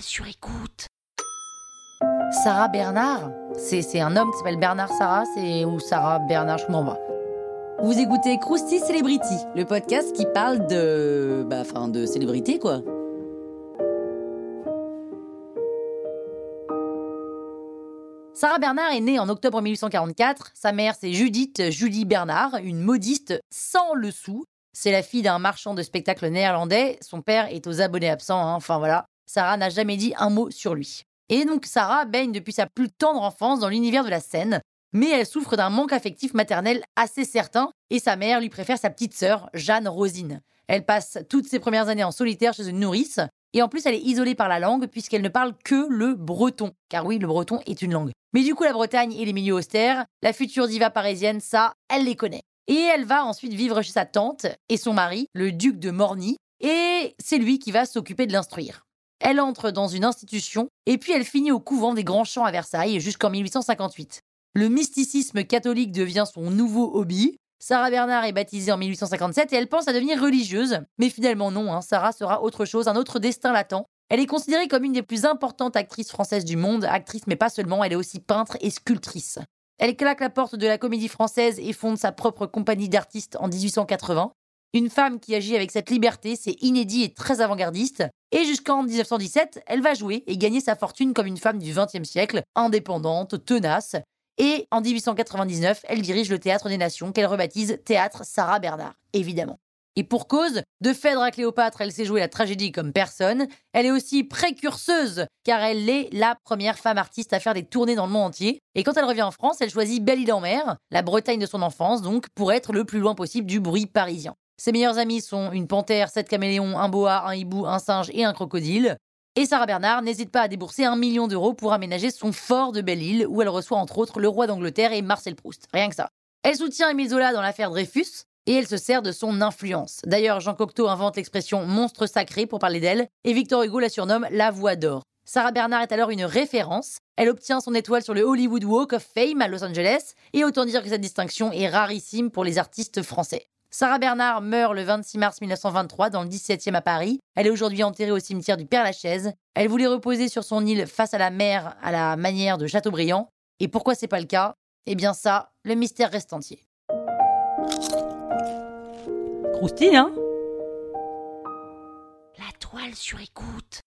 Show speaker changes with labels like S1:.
S1: sur écoute.
S2: Sarah Bernard C'est un homme qui s'appelle Bernard Sarah c'est ou Sarah Bernard, je comprends pas. Vous écoutez Krusty Celebrity, le podcast qui parle de. Bah, enfin, de célébrité, quoi. Sarah Bernard est née en octobre 1844. Sa mère, c'est Judith Julie Bernard, une modiste sans le sou. C'est la fille d'un marchand de spectacles néerlandais. Son père est aux abonnés absents. hein. Enfin voilà, Sarah n'a jamais dit un mot sur lui. Et donc Sarah baigne depuis sa plus tendre enfance dans l'univers de la scène, mais elle souffre d'un manque affectif maternel assez certain et sa mère lui préfère sa petite sœur, Jeanne Rosine. Elle passe toutes ses premières années en solitaire chez une nourrice et en plus elle est isolée par la langue puisqu'elle ne parle que le breton. Car oui, le breton est une langue. Mais du coup, la Bretagne et les milieux austères, la future diva parisienne, ça, elle les connaît. Et elle va ensuite vivre chez sa tante et son mari, le duc de Morny, et c'est lui qui va s'occuper de l'instruire. Elle entre dans une institution et puis elle finit au couvent des Grands Champs à Versailles jusqu'en 1858. Le mysticisme catholique devient son nouveau hobby. Sarah Bernard est baptisée en 1857 et elle pense à devenir religieuse. Mais finalement non, hein, Sarah sera autre chose, un autre destin latent. Elle est considérée comme une des plus importantes actrices françaises du monde, actrice mais pas seulement, elle est aussi peintre et sculptrice. Elle claque la porte de la comédie française et fonde sa propre compagnie d'artistes en 1880. Une femme qui agit avec cette liberté, c'est inédit et très avant-gardiste. Et jusqu'en 1917, elle va jouer et gagner sa fortune comme une femme du XXe siècle, indépendante, tenace. Et en 1899, elle dirige le Théâtre des Nations qu'elle rebaptise Théâtre Sarah Bernard, évidemment. Et pour cause, de Phèdre à Cléopâtre, elle sait jouer la tragédie comme personne. Elle est aussi précurseuse, car elle est la première femme artiste à faire des tournées dans le monde entier. Et quand elle revient en France, elle choisit Belle-Île-en-Mer, la Bretagne de son enfance, donc, pour être le plus loin possible du bruit parisien. Ses meilleurs amis sont une panthère, sept caméléons, un boa, un hibou, un singe et un crocodile. Et Sarah Bernard n'hésite pas à débourser un million d'euros pour aménager son fort de Belle-Île, où elle reçoit entre autres le roi d'Angleterre et Marcel Proust. Rien que ça. Elle soutient Émile Zola dans l'affaire Dreyfus, et elle se sert de son influence. D'ailleurs, Jean Cocteau invente l'expression monstre sacré pour parler d'elle, et Victor Hugo la surnomme la voix d'or. Sarah Bernard est alors une référence. Elle obtient son étoile sur le Hollywood Walk of Fame à Los Angeles, et autant dire que cette distinction est rarissime pour les artistes français. Sarah Bernard meurt le 26 mars 1923 dans le 17e à Paris. Elle est aujourd'hui enterrée au cimetière du Père-Lachaise. Elle voulait reposer sur son île face à la mer à la manière de Chateaubriand. Et pourquoi c'est pas le cas? Eh bien ça, le mystère reste entier. Croustille, hein?
S1: La toile sur écoute.